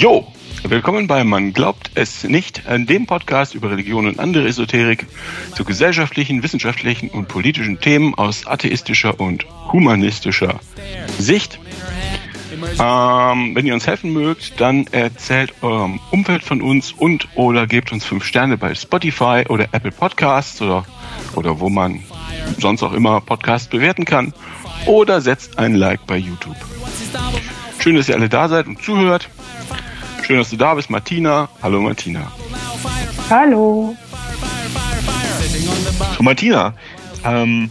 Jo, willkommen bei Man glaubt es nicht, dem Podcast über Religion und andere Esoterik zu gesellschaftlichen, wissenschaftlichen und politischen Themen aus atheistischer und humanistischer Sicht. Ähm, wenn ihr uns helfen mögt, dann erzählt eurem Umfeld von uns und oder gebt uns fünf Sterne bei Spotify oder Apple Podcasts oder, oder wo man sonst auch immer Podcasts bewerten kann oder setzt ein Like bei YouTube. Schön, dass ihr alle da seid und zuhört. Schön, dass du da bist, Martina. Hallo, Martina. Hallo. Martina, ähm,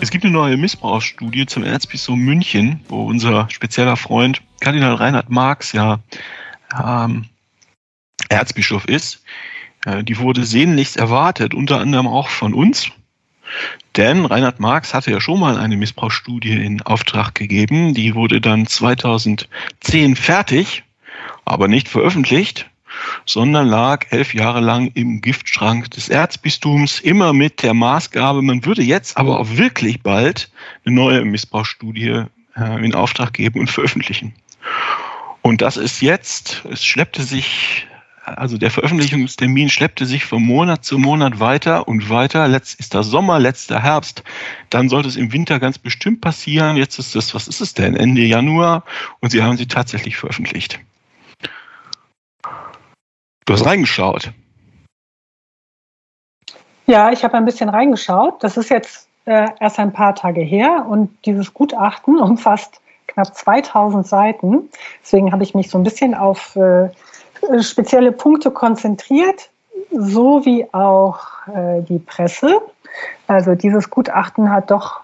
es gibt eine neue Missbrauchsstudie zum Erzbistum München, wo unser spezieller Freund Kardinal Reinhard Marx ja ähm, Erzbischof ist. Äh, die wurde sehnlichst erwartet, unter anderem auch von uns. Denn Reinhard Marx hatte ja schon mal eine Missbrauchsstudie in Auftrag gegeben. Die wurde dann 2010 fertig, aber nicht veröffentlicht, sondern lag elf Jahre lang im Giftschrank des Erzbistums, immer mit der Maßgabe, man würde jetzt aber auch wirklich bald eine neue Missbrauchsstudie äh, in Auftrag geben und veröffentlichen. Und das ist jetzt, es schleppte sich also der Veröffentlichungstermin schleppte sich von Monat zu Monat weiter und weiter. Letzt ist der Sommer, letzter Herbst. Dann sollte es im Winter ganz bestimmt passieren. Jetzt ist es, was ist es denn? Ende Januar. Und sie haben sie tatsächlich veröffentlicht. Du hast reingeschaut. Ja, ich habe ein bisschen reingeschaut. Das ist jetzt äh, erst ein paar Tage her und dieses Gutachten umfasst knapp 2000 Seiten. Deswegen habe ich mich so ein bisschen auf äh, spezielle Punkte konzentriert, so wie auch äh, die Presse. Also dieses Gutachten hat doch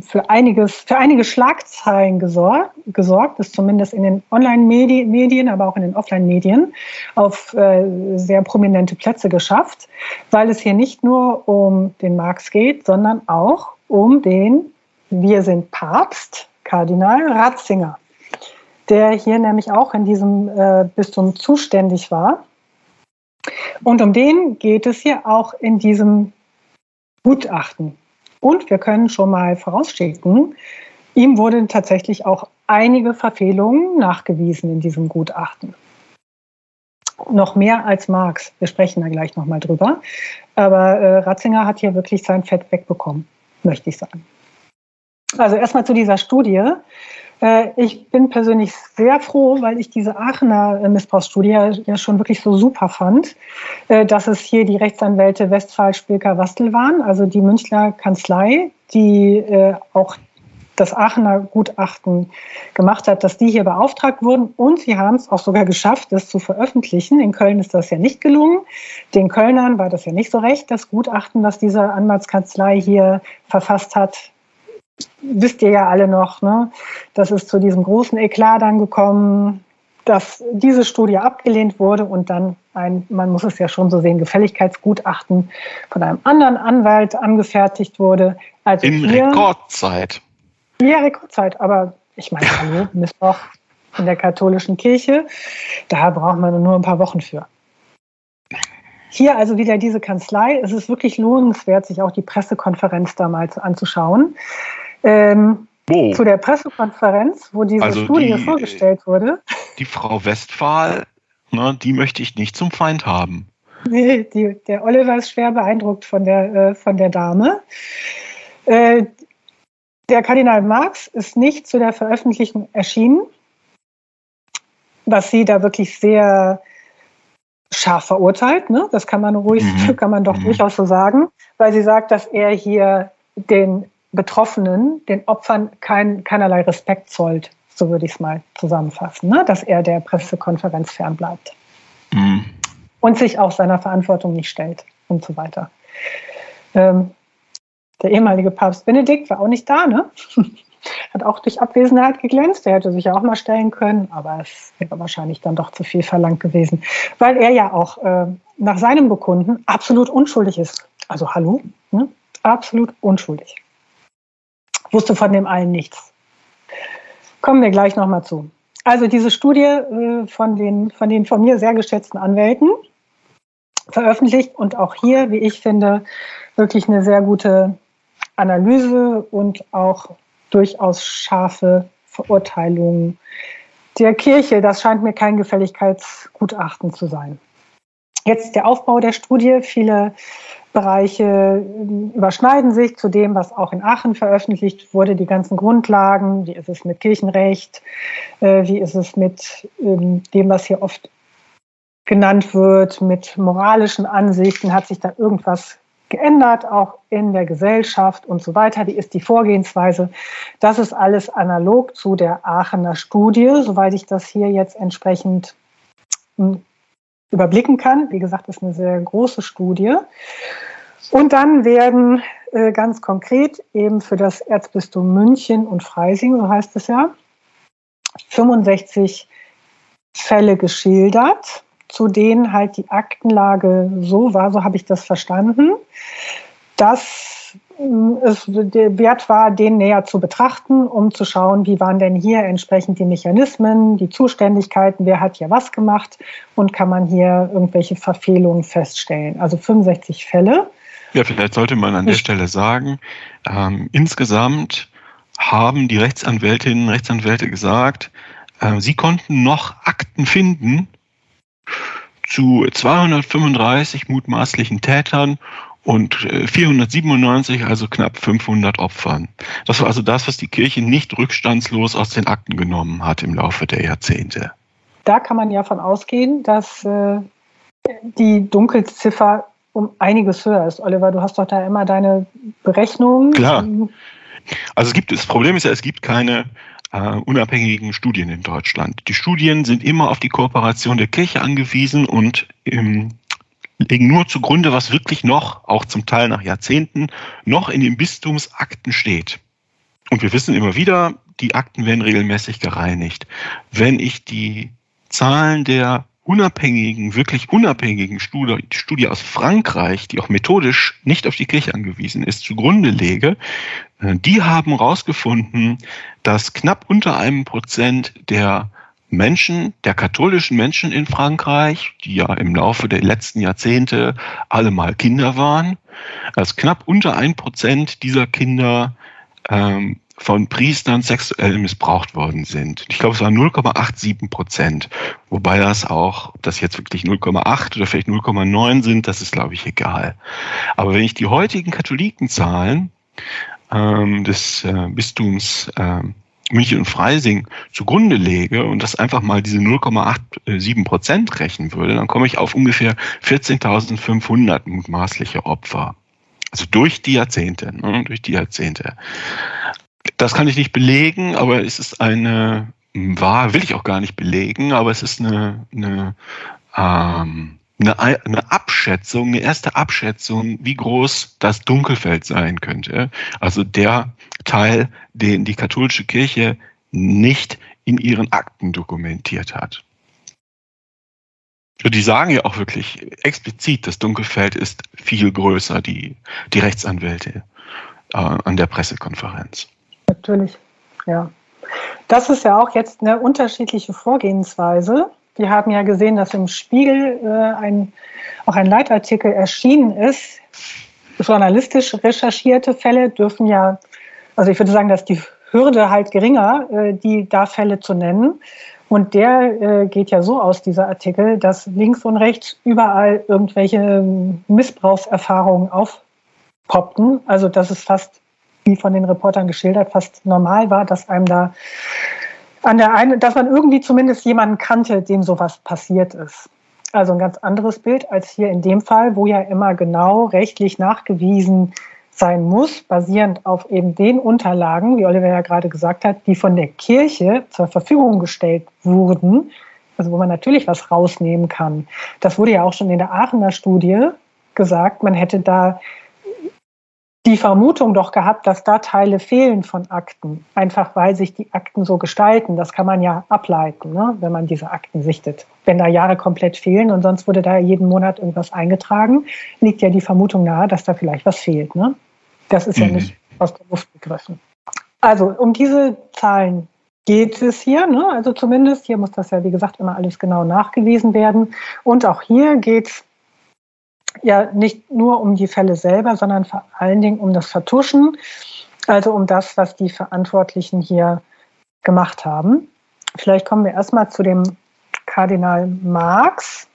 für einiges, für einige Schlagzeilen gesorgt, gesorgt ist zumindest in den Online-Medien, aber auch in den Offline-Medien auf äh, sehr prominente Plätze geschafft, weil es hier nicht nur um den Marx geht, sondern auch um den Wir sind Papst, Kardinal Ratzinger der hier nämlich auch in diesem äh, Bistum zuständig war. Und um den geht es hier auch in diesem Gutachten. Und wir können schon mal vorausschicken, ihm wurden tatsächlich auch einige Verfehlungen nachgewiesen in diesem Gutachten. Noch mehr als Marx. Wir sprechen da gleich nochmal drüber. Aber äh, Ratzinger hat hier wirklich sein Fett wegbekommen, möchte ich sagen. Also erstmal zu dieser Studie. Äh, ich bin persönlich sehr froh, weil ich diese Aachener äh, Missbrauchsstudie ja schon wirklich so super fand, äh, dass es hier die Rechtsanwälte Westphal, Spilker, Wastel waren, also die Münchner Kanzlei, die auch das Aachener Gutachten gemacht hat, dass die hier beauftragt wurden und sie haben es auch sogar geschafft, das zu veröffentlichen. In Köln ist das ja nicht gelungen. Den Kölnern war das ja nicht so recht, das Gutachten, was diese Anwaltskanzlei hier verfasst hat, wisst ihr ja alle noch, ne? das ist zu diesem großen Eklat dann gekommen, dass diese Studie abgelehnt wurde und dann ein, man muss es ja schon so sehen, Gefälligkeitsgutachten von einem anderen Anwalt angefertigt wurde. Also in hier, Rekordzeit. Ja, Rekordzeit. Aber ich meine, hallo, Missbrauch in der katholischen Kirche, da braucht man nur ein paar Wochen für. Hier also wieder diese Kanzlei. Es ist wirklich lohnenswert, sich auch die Pressekonferenz damals anzuschauen. Ähm, wo? Zu der Pressekonferenz, wo diese also Studie die, vorgestellt wurde. Die Frau Westphal, ne, die möchte ich nicht zum Feind haben. Nee, die, der Oliver ist schwer beeindruckt von der, äh, von der Dame. Äh, der Kardinal Marx ist nicht zu der Veröffentlichung erschienen, was sie da wirklich sehr scharf verurteilt. Ne? Das kann man ruhig, mhm. kann man doch mhm. durchaus so sagen, weil sie sagt, dass er hier den Betroffenen, den Opfern kein, keinerlei Respekt zollt. So würde ich es mal zusammenfassen, ne? dass er der Pressekonferenz fernbleibt. Mhm. Und sich auch seiner Verantwortung nicht stellt und so weiter. Ähm, der ehemalige Papst Benedikt war auch nicht da, ne? Hat auch durch Abwesenheit geglänzt. Er hätte sich ja auch mal stellen können, aber es wäre wahrscheinlich dann doch zu viel verlangt gewesen, weil er ja auch äh, nach seinem Bekunden absolut unschuldig ist. Also hallo, ne? absolut unschuldig. Wusste von dem allen nichts. Kommen wir gleich nochmal zu. Also diese Studie äh, von, den, von den von mir sehr geschätzten Anwälten veröffentlicht und auch hier, wie ich finde, wirklich eine sehr gute Analyse und auch durchaus scharfe Verurteilung der Kirche. Das scheint mir kein Gefälligkeitsgutachten zu sein. Jetzt der Aufbau der Studie. Viele Bereiche überschneiden sich zu dem, was auch in Aachen veröffentlicht wurde, die ganzen Grundlagen. Wie ist es mit Kirchenrecht? Äh, wie ist es mit ähm, dem, was hier oft genannt wird, mit moralischen Ansichten? Hat sich da irgendwas geändert, auch in der Gesellschaft und so weiter. Wie ist die Vorgehensweise? Das ist alles analog zu der Aachener Studie, soweit ich das hier jetzt entsprechend hm, überblicken kann. Wie gesagt, ist eine sehr große Studie. Und dann werden äh, ganz konkret eben für das Erzbistum München und Freising, so heißt es ja, 65 Fälle geschildert, zu denen halt die Aktenlage so war, so habe ich das verstanden, dass es der Wert war, den näher zu betrachten, um zu schauen, wie waren denn hier entsprechend die Mechanismen, die Zuständigkeiten, wer hat hier was gemacht und kann man hier irgendwelche Verfehlungen feststellen. Also 65 Fälle. Ja, vielleicht sollte man an der Stelle sagen, ähm, insgesamt haben die Rechtsanwältinnen und Rechtsanwälte gesagt, äh, sie konnten noch Akten finden zu 235 mutmaßlichen Tätern und 497, äh, also knapp 500 Opfern. Das war also das, was die Kirche nicht rückstandslos aus den Akten genommen hat im Laufe der Jahrzehnte. Da kann man ja von ausgehen, dass äh, die Dunkelziffer um einiges höher ist. Oliver, du hast doch da immer deine Berechnungen. Klar. Also es gibt, das Problem ist ja, es gibt keine äh, unabhängigen Studien in Deutschland. Die Studien sind immer auf die Kooperation der Kirche angewiesen und im legen nur zugrunde, was wirklich noch, auch zum Teil nach Jahrzehnten, noch in den Bistumsakten steht. Und wir wissen immer wieder, die Akten werden regelmäßig gereinigt. Wenn ich die Zahlen der unabhängigen, wirklich unabhängigen Studie, Studie aus Frankreich, die auch methodisch nicht auf die Kirche angewiesen ist, zugrunde lege, äh, die haben herausgefunden, dass knapp unter einem Prozent der Menschen, der katholischen Menschen in Frankreich, die ja im Laufe der letzten Jahrzehnte alle mal Kinder waren, als knapp unter ein Prozent dieser Kinder ähm, von Priestern sexuell missbraucht worden sind. Ich glaube, es waren 0,87 Prozent. Wobei das auch, ob das jetzt wirklich 0,8 oder vielleicht 0,9 sind, das ist, glaube ich, egal. Aber wenn ich die heutigen Katholikenzahlen ähm, des äh, Bistums ähm, München und Freising zugrunde lege und das einfach mal diese 0,87 Prozent rechnen würde, dann komme ich auf ungefähr 14.500 mutmaßliche Opfer. Also durch die Jahrzehnte, ne, durch die Jahrzehnte. Das kann ich nicht belegen, aber es ist eine, wahr, will ich auch gar nicht belegen, aber es ist eine, eine ähm, eine, eine Abschätzung, eine erste Abschätzung, wie groß das Dunkelfeld sein könnte. Also der Teil, den die katholische Kirche nicht in ihren Akten dokumentiert hat. Die sagen ja auch wirklich explizit, das Dunkelfeld ist viel größer, die, die Rechtsanwälte äh, an der Pressekonferenz. Natürlich, ja. Das ist ja auch jetzt eine unterschiedliche Vorgehensweise wir haben ja gesehen, dass im Spiegel äh, ein, auch ein Leitartikel erschienen ist. Journalistisch recherchierte Fälle dürfen ja, also ich würde sagen, dass die Hürde halt geringer, äh, die da Fälle zu nennen. Und der äh, geht ja so aus, dieser Artikel, dass links und rechts überall irgendwelche Missbrauchserfahrungen aufpoppten. Also dass es fast, wie von den Reportern geschildert, fast normal war, dass einem da an der einen, dass man irgendwie zumindest jemanden kannte, dem sowas passiert ist. Also ein ganz anderes Bild als hier in dem Fall, wo ja immer genau rechtlich nachgewiesen sein muss, basierend auf eben den Unterlagen, wie Oliver ja gerade gesagt hat, die von der Kirche zur Verfügung gestellt wurden, also wo man natürlich was rausnehmen kann. Das wurde ja auch schon in der Aachener Studie gesagt, man hätte da die Vermutung doch gehabt, dass da Teile fehlen von Akten, einfach weil sich die Akten so gestalten. Das kann man ja ableiten, ne, wenn man diese Akten sichtet. Wenn da Jahre komplett fehlen und sonst wurde da jeden Monat irgendwas eingetragen, liegt ja die Vermutung nahe, dass da vielleicht was fehlt. Ne? Das ist mhm. ja nicht aus der Luft gegriffen. Also um diese Zahlen geht es hier. Ne? Also zumindest hier muss das ja, wie gesagt, immer alles genau nachgewiesen werden. Und auch hier geht es ja nicht nur um die Fälle selber, sondern vor allen Dingen um das Vertuschen, also um das, was die Verantwortlichen hier gemacht haben. Vielleicht kommen wir erstmal zu dem Kardinal Marx.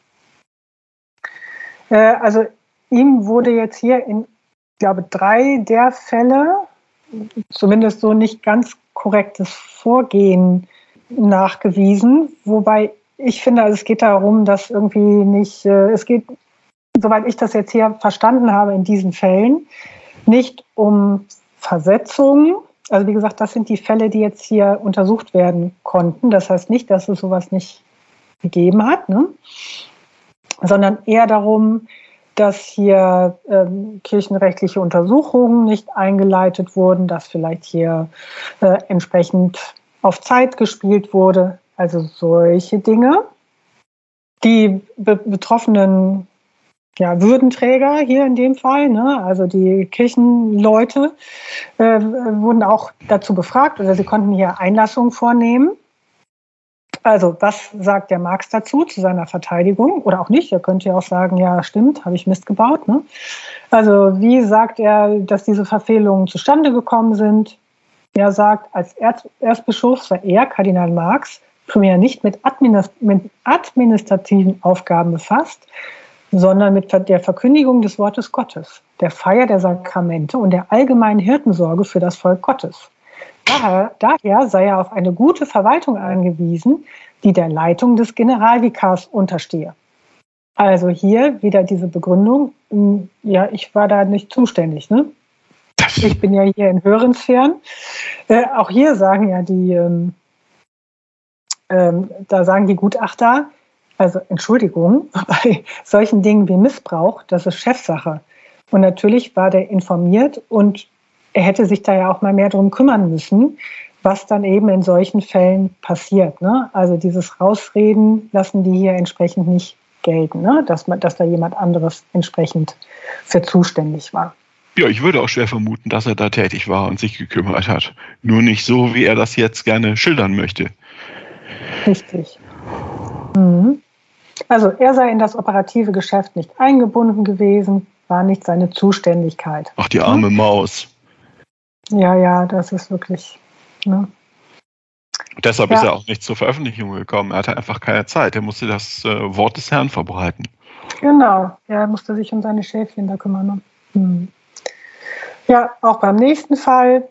Äh, also ihm wurde jetzt hier in, ich glaube, drei der Fälle, zumindest so nicht ganz korrektes Vorgehen nachgewiesen, wobei ich finde, also es geht darum, dass irgendwie nicht, äh, es geht, soweit ich das jetzt hier verstanden habe in diesen Fällen, nicht um Versetzung. Also wie gesagt, das sind die Fälle, die jetzt hier untersucht werden konnten. Das heißt nicht, dass es sowas nicht gegeben hat, ne? sondern eher darum, dass hier ähm, kirchenrechtliche Untersuchungen nicht eingeleitet wurden, dass vielleicht hier äh, entsprechend auf Zeit gespielt wurde. Also solche Dinge. Die be betroffenen ja, Würdenträger hier in dem Fall, ne, also die Kirchenleute, äh, wurden auch dazu befragt oder sie konnten hier Einlassungen vornehmen. Also, was sagt der Marx dazu, zu seiner Verteidigung? Oder auch nicht. Er könnte ja auch sagen, ja, stimmt, habe ich Mist gebaut. Ne? Also, wie sagt er, dass diese Verfehlungen zustande gekommen sind? Er sagt, als Erzbischof sei er, Kardinal Marx, primär nicht mit, administrativen Aufgaben befasst, sondern mit der Verkündigung des Wortes Gottes, der Feier der Sakramente und der allgemeinen Hirtensorge für das Volk Gottes. Daher, daher sei er auf eine gute Verwaltung angewiesen, die der Leitung des Generalvikars unterstehe. Also hier wieder diese Begründung, hm, ja, ich war da nicht zuständig. Ne? Ich bin ja hier in höheren Sphären. Äh, auch hier sagen ja die, ähm, ähm, da sagen die Gutachter, also Entschuldigung, bei solchen Dingen wie Missbrauch, das ist Chefsache. Und natürlich war der informiert und er hätte sich da ja auch mal mehr drum kümmern müssen, was dann eben in solchen Fällen passiert. Ne? Also dieses Rausreden lassen die hier entsprechend nicht gelten, ne? dass, man, dass da jemand anderes entsprechend für zuständig war. Ja, ich würde auch schwer vermuten, dass er da tätig war und sich gekümmert hat. Nur nicht so, wie er das jetzt gerne schildern möchte. Richtig. Mhm. Also er sei in das operative Geschäft nicht eingebunden gewesen, war nicht seine Zuständigkeit. Ach, die arme Maus. Ja, ja, das ist wirklich. Ne? Deshalb ja. ist er auch nicht zur Veröffentlichung gekommen. Er hatte einfach keine Zeit. Er musste das äh, Wort des Herrn verbreiten. Genau, ja, er musste sich um seine Schäfchen da kümmern. Ne? Hm. Ja, auch beim nächsten Fall.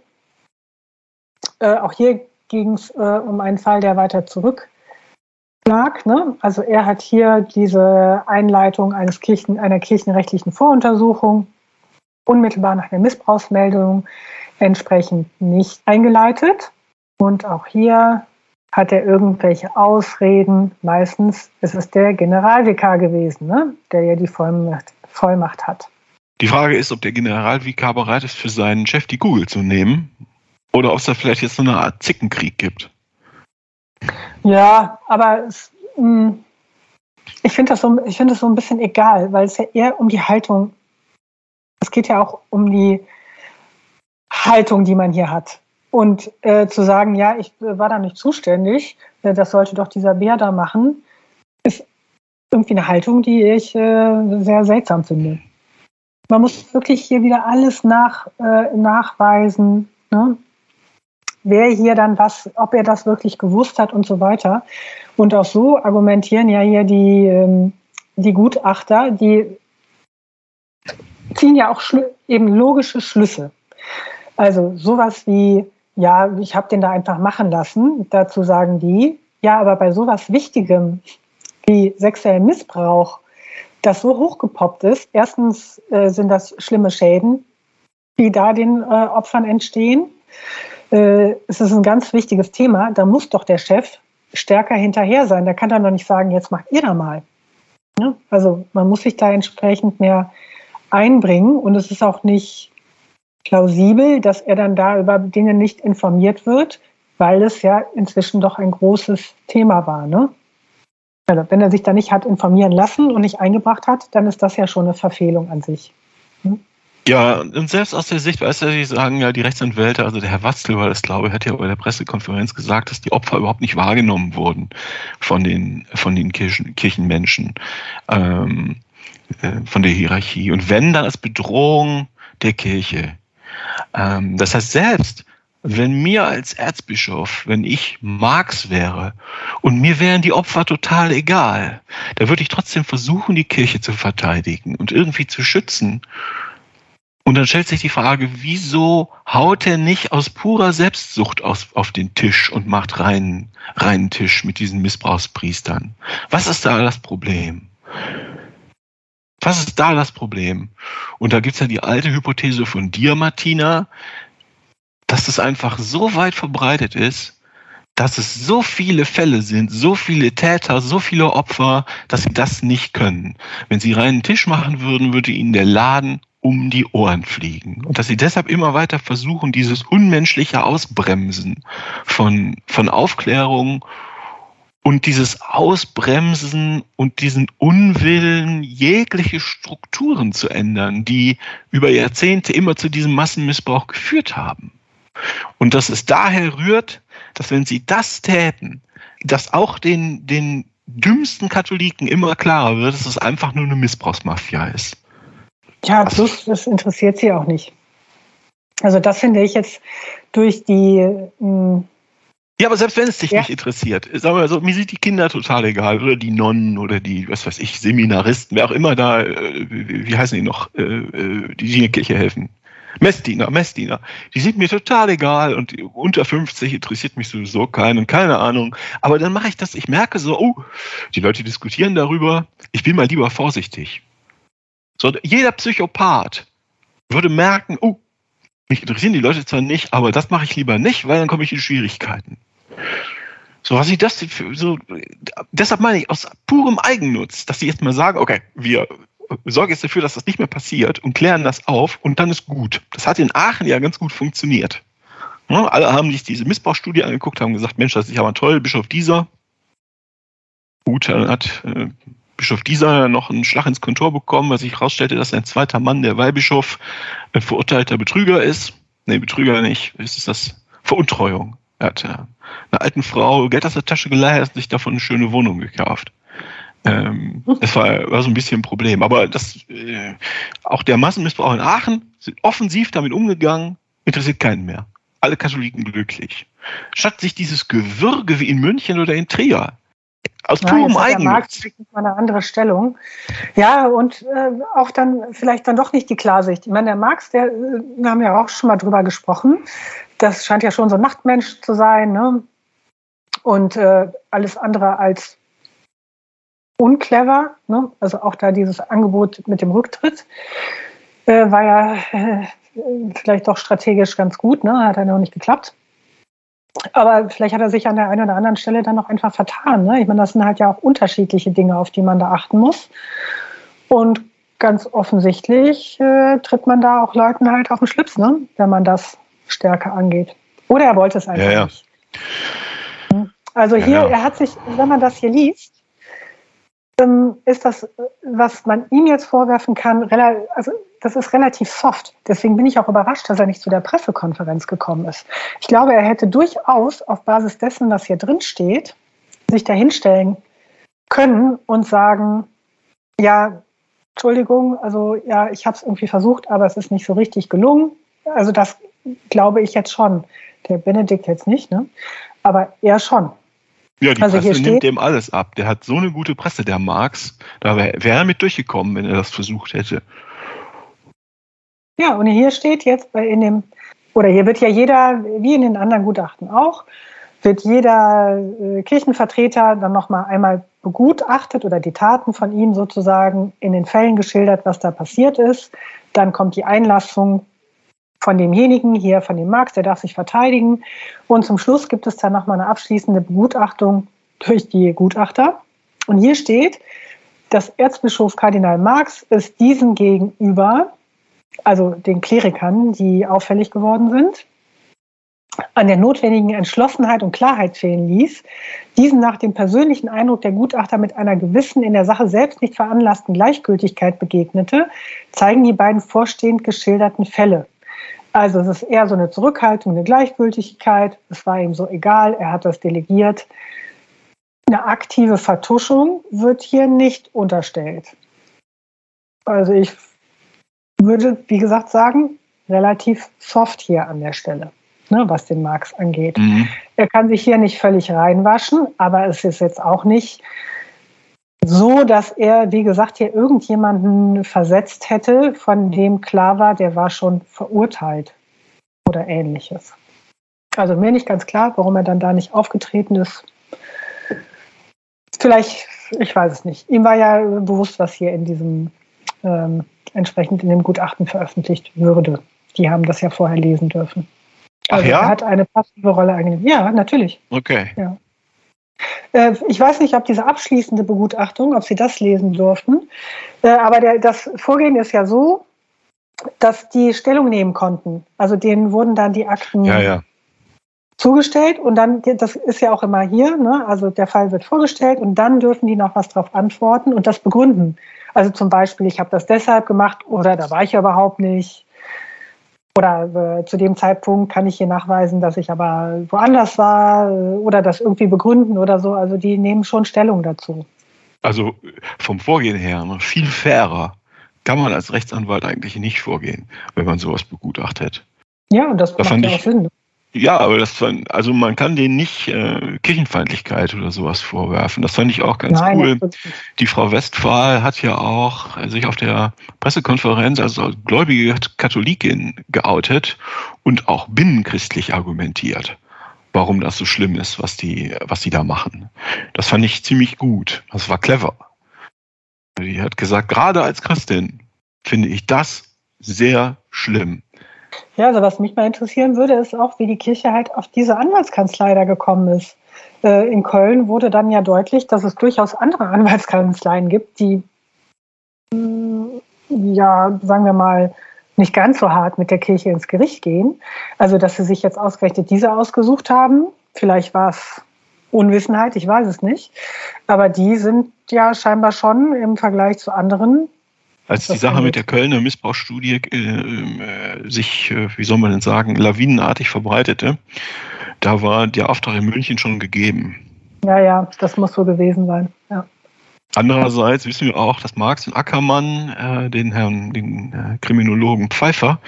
Äh, auch hier ging es äh, um einen Fall, der weiter zurück lag. Ne? Also er hat hier diese Einleitung eines Kirchen, einer kirchenrechtlichen Voruntersuchung unmittelbar nach der Missbrauchsmeldung entsprechend nicht eingeleitet. Und auch hier hat er irgendwelche Ausreden. Meistens ist es der Generalvikar gewesen, ne? der ja die Vollmacht, Vollmacht hat. Die Frage ist, ob der Generalvikar bereit ist, für seinen Chef die Kugel zu nehmen oder ob es da vielleicht jetzt so eine Art Zickenkrieg gibt. Ja, aber es, mh, hm, ich finde das, so, find das so ein bisschen egal, weil es ja eher um die Haltung, es geht ja auch um die Haltung, die man hier hat. Und äh, zu sagen, ja, ich war da nicht zuständig, äh, das sollte doch dieser Bär da machen, ist irgendwie eine Haltung, die ich äh, sehr seltsam finde. Man muss wirklich hier wieder alles nach, äh, nachweisen, ne? Wer hier dann was, ob er das wirklich gewusst hat und so weiter. Und auch so argumentieren ja hier die, ähm, die Gutachter, die ziehen ja auch eben logische Schlüsse. Also sowas wie, ja, ich habe den da einfach machen lassen. Dazu sagen die, ja, aber bei sowas Wichtigem wie sexuellen Missbrauch, das so hochgepoppt ist, erstens äh, sind das schlimme Schäden, die da den äh, Opfern entstehen. Äh, es ist ein ganz wichtiges Thema. Da muss doch der Chef stärker hinterher sein. Da kann er doch nicht sagen, jetzt macht ihr da mal. Ja? Also man muss sich da entsprechend mehr einbringen und es ist auch nicht plausibel, dass er dann da über Dinge nicht informiert wird, weil es ja inzwischen doch ein großes Thema war. Ne? Also wenn er sich da nicht hat informieren lassen und nicht eingebracht hat, dann ist das ja schon eine Verfehlung an sich. Hm? Ja, und selbst aus der Sichtweise, die sagen ja, die Rechtsanwälte, also der Herr Watzel war das, glaube ich, hat ja bei der Pressekonferenz gesagt, dass die Opfer überhaupt nicht wahrgenommen wurden von den, von den Kirchen, Kirchenmenschen, ähm, äh, von der Hierarchie. Und wenn dann als Bedrohung der Kirche. Ähm, das heißt, selbst wenn mir als Erzbischof, wenn ich Marx wäre und mir wären die Opfer total egal, da würde ich trotzdem versuchen, die Kirche zu verteidigen und irgendwie zu schützen. Und dann stellt sich die Frage, wieso haut er nicht aus purer Selbstsucht aus, auf den Tisch und macht reinen, reinen Tisch mit diesen Missbrauchspriestern? Was ist da das Problem? Was ist da das Problem? Und da gibt's ja die alte Hypothese von dir, Martina, dass es einfach so weit verbreitet ist, dass es so viele Fälle sind, so viele Täter, so viele Opfer, dass sie das nicht können. Wenn sie reinen Tisch machen würden, würde ihnen der Laden um die Ohren fliegen. Und dass sie deshalb immer weiter versuchen, dieses unmenschliche Ausbremsen von, von Aufklärung und dieses Ausbremsen und diesen Unwillen, jegliche Strukturen zu ändern, die über Jahrzehnte immer zu diesem Massenmissbrauch geführt haben. Und dass es daher rührt, dass wenn sie das täten, dass auch den, den dümmsten Katholiken immer klarer wird, dass es einfach nur eine Missbrauchsmafia ist. Ja, plus das interessiert sie auch nicht. Also das finde ich jetzt durch die mh, hm, ja, aber selbst wenn es dich ja. nicht interessiert, sagen wir so, mir sind die Kinder total egal oder die Nonnen oder die, was weiß ich, Seminaristen, wer auch immer da, äh, wie heißen die noch, äh, äh, die in der Kirche helfen. Messdiener, Messdiener, die sind mir total egal und unter 50 interessiert mich sowieso keinen, keine Ahnung. Aber dann mache ich das, ich merke so, oh, die Leute diskutieren darüber, ich bin mal lieber vorsichtig. So, jeder Psychopath würde merken, oh, mich interessieren die Leute zwar nicht, aber das mache ich lieber nicht, weil dann komme ich in Schwierigkeiten. So, was ich das, so, deshalb meine ich, aus purem Eigennutz, dass sie jetzt mal sagen, okay, wir sorge jetzt dafür, dass das nicht mehr passiert und klären das auf und dann ist gut. Das hat in Aachen ja ganz gut funktioniert. Ja, alle haben sich diese Missbrauchsstudie angeguckt, haben gesagt, Mensch, das ist ja mal toll, Bischof dieser. Gut, dann hat äh, Bischof dieser noch einen Schlag ins Kontor bekommen, weil sich herausstellte, dass ein zweiter Mann, der Weihbischof, ein verurteilter Betrüger ist. Nee, Betrüger nicht. Was ist das? Veruntreuung. Er hat äh, einer alten Frau Geld aus der Tasche geleiert und sich davon eine schöne Wohnung gekauft. Ähm, das war, war so ein bisschen ein Problem. Aber das, äh, auch der Massenmissbrauch in Aachen sind offensiv damit umgegangen, interessiert keinen mehr. Alle Katholiken glücklich. Statt sich dieses Gewürge wie in München oder in Trier aus ja, purem Eigennutz. Der Markt kriegt mal eine andere Stellung. Ja, und äh, auch dann vielleicht dann doch nicht die Klarsicht. Ich meine, der Marx, der, äh, wir haben ja auch schon mal drüber gesprochen, das scheint ja schon so ein Nachtmensch zu sein, ne? Und äh, alles andere als unclever. Ne? Also auch da dieses Angebot mit dem Rücktritt äh, war ja äh, vielleicht doch strategisch ganz gut, ne? hat ja noch nicht geklappt. Aber vielleicht hat er sich an der einen oder anderen Stelle dann noch einfach vertan. Ne? Ich meine, das sind halt ja auch unterschiedliche Dinge, auf die man da achten muss. Und ganz offensichtlich äh, tritt man da auch Leuten halt auf den Schlips, ne? wenn man das stärker angeht. Oder er wollte es einfach ja, ja. nicht. Hm? Also hier, ja, er hat sich, wenn man das hier liest, ist das, was man ihm jetzt vorwerfen kann, also das ist relativ soft. Deswegen bin ich auch überrascht, dass er nicht zu der Pressekonferenz gekommen ist. Ich glaube, er hätte durchaus auf Basis dessen, was hier drin steht, sich dahinstellen können und sagen, ja, Entschuldigung, also ja, ich habe es irgendwie versucht, aber es ist nicht so richtig gelungen. Also das glaube ich jetzt schon. Der Benedikt jetzt nicht, ne? Aber er schon. Ja, die also Presse nimmt dem alles ab. Der hat so eine gute Presse, der Marx. Da wäre wär er mit durchgekommen, wenn er das versucht hätte. Ja, und hier steht jetzt bei in dem, oder hier wird ja jeder, wie in den anderen Gutachten auch, wird jeder äh, Kirchenvertreter dann nochmal einmal begutachtet oder die Taten von ihm sozusagen in den Fällen geschildert, was da passiert ist. Dann kommt die Einlassung von demjenigen, hier von dem Marx, der darf sich verteidigen. Und zum Schluss gibt es dann nochmal eine abschließende Begutachtung durch die Gutachter. Und hier steht, dass Erzbischof Kardinal Marx ist diesen gegenüber, also den Klerikern, die auffällig geworden sind, an der notwendigen Entschlossenheit und Klarheit fehlen ließ, diesen nach dem persönlichen Eindruck der Gutachter mit einer gewissen, in der Sache selbst nicht veranlassten Gleichgültigkeit begegnete, zeigen die beiden vorstehend geschilderten Fälle. Also es ist eher so eine Zurückhaltung, eine Gleichgültigkeit. Es war ihm so egal, er hat das delegiert. Eine aktive Vertuschung wird hier nicht unterstellt. Also ich würde, wie gesagt, sagen, relativ soft hier an der Stelle. ne, was den Marx angeht. Mhm. Er kann sich hier nicht völlig reinwaschen, aber es ist jetzt auch nicht so, dass er, wie gesagt, hier irgendjemanden versetzt hätte, von dem klar war, der war schon verurteilt oder ähnliches. Also mir nicht ganz klar, warum er dann da nicht aufgetreten ist. Vielleicht, ich weiß es nicht. Ihm war ja bewusst, was hier in diesem ähm, entsprechend in dem Gutachten veröffentlicht würde. Die haben das ja vorher lesen dürfen. Also Ach ja? er hat eine passive Rolle eingenommen. Ja, natürlich. Okay. Ja. Äh, ich weiß nicht, ob diese abschließende Begutachtung, ob Sie das lesen durften. Äh, aber der, das Vorgehen ist ja so, dass die Stellung nehmen konnten. Also denen wurden dann die Akten ja, ja. zugestellt und dann, das ist ja auch immer hier, ne? also der Fall wird vorgestellt und dann dürfen die noch was darauf antworten und das begründen. Also zum Beispiel, ich habe das deshalb gemacht oder da war ich ja überhaupt nicht oder äh, zu dem Zeitpunkt kann ich hier nachweisen, dass ich aber woanders war äh, oder das irgendwie begründen oder so. Also die nehmen schon Stellung dazu. Also vom Vorgehen her ne, viel fairer kann man als Rechtsanwalt eigentlich nicht vorgehen, wenn man sowas begutachtet. Ja, und das da macht ja auch Sinn. Ja, aber das fand, also man kann denen nicht äh, Kirchenfeindlichkeit oder sowas vorwerfen. Das fand ich auch ganz Nein, cool. Die Frau Westphal hat ja auch sich auf der Pressekonferenz als gläubige Katholikin geoutet und auch binnenchristlich argumentiert, warum das so schlimm ist, was die, was die da machen. Das fand ich ziemlich gut. Das war clever. Die hat gesagt, gerade als Christin finde ich das sehr schlimm. Ja, also was mich mal interessieren würde, ist auch, wie die Kirche halt auf diese Anwaltskanzlei da gekommen ist. Äh, in Köln wurde dann ja deutlich, dass es durchaus andere Anwaltskanzleien gibt, die, mm, ja, sagen wir mal, nicht ganz so hart mit der Kirche ins Gericht gehen. Also, dass sie sich jetzt ausgerechnet diese ausgesucht haben. Vielleicht war es Unwissenheit, ich weiß es nicht. Aber die sind ja scheinbar schon im Vergleich zu anderen als die Sache mit der Kölner Missbrauchsstudie äh, äh, sich, äh, wie soll man denn sagen, lawinenartig verbreitete, da war der Auftrag in München schon gegeben. Ja, ja, das muss so gewesen sein. Ja. Andererseits wissen wir auch, dass Marx und Ackermann äh, den Herrn, den äh, Kriminologen Pfeiffer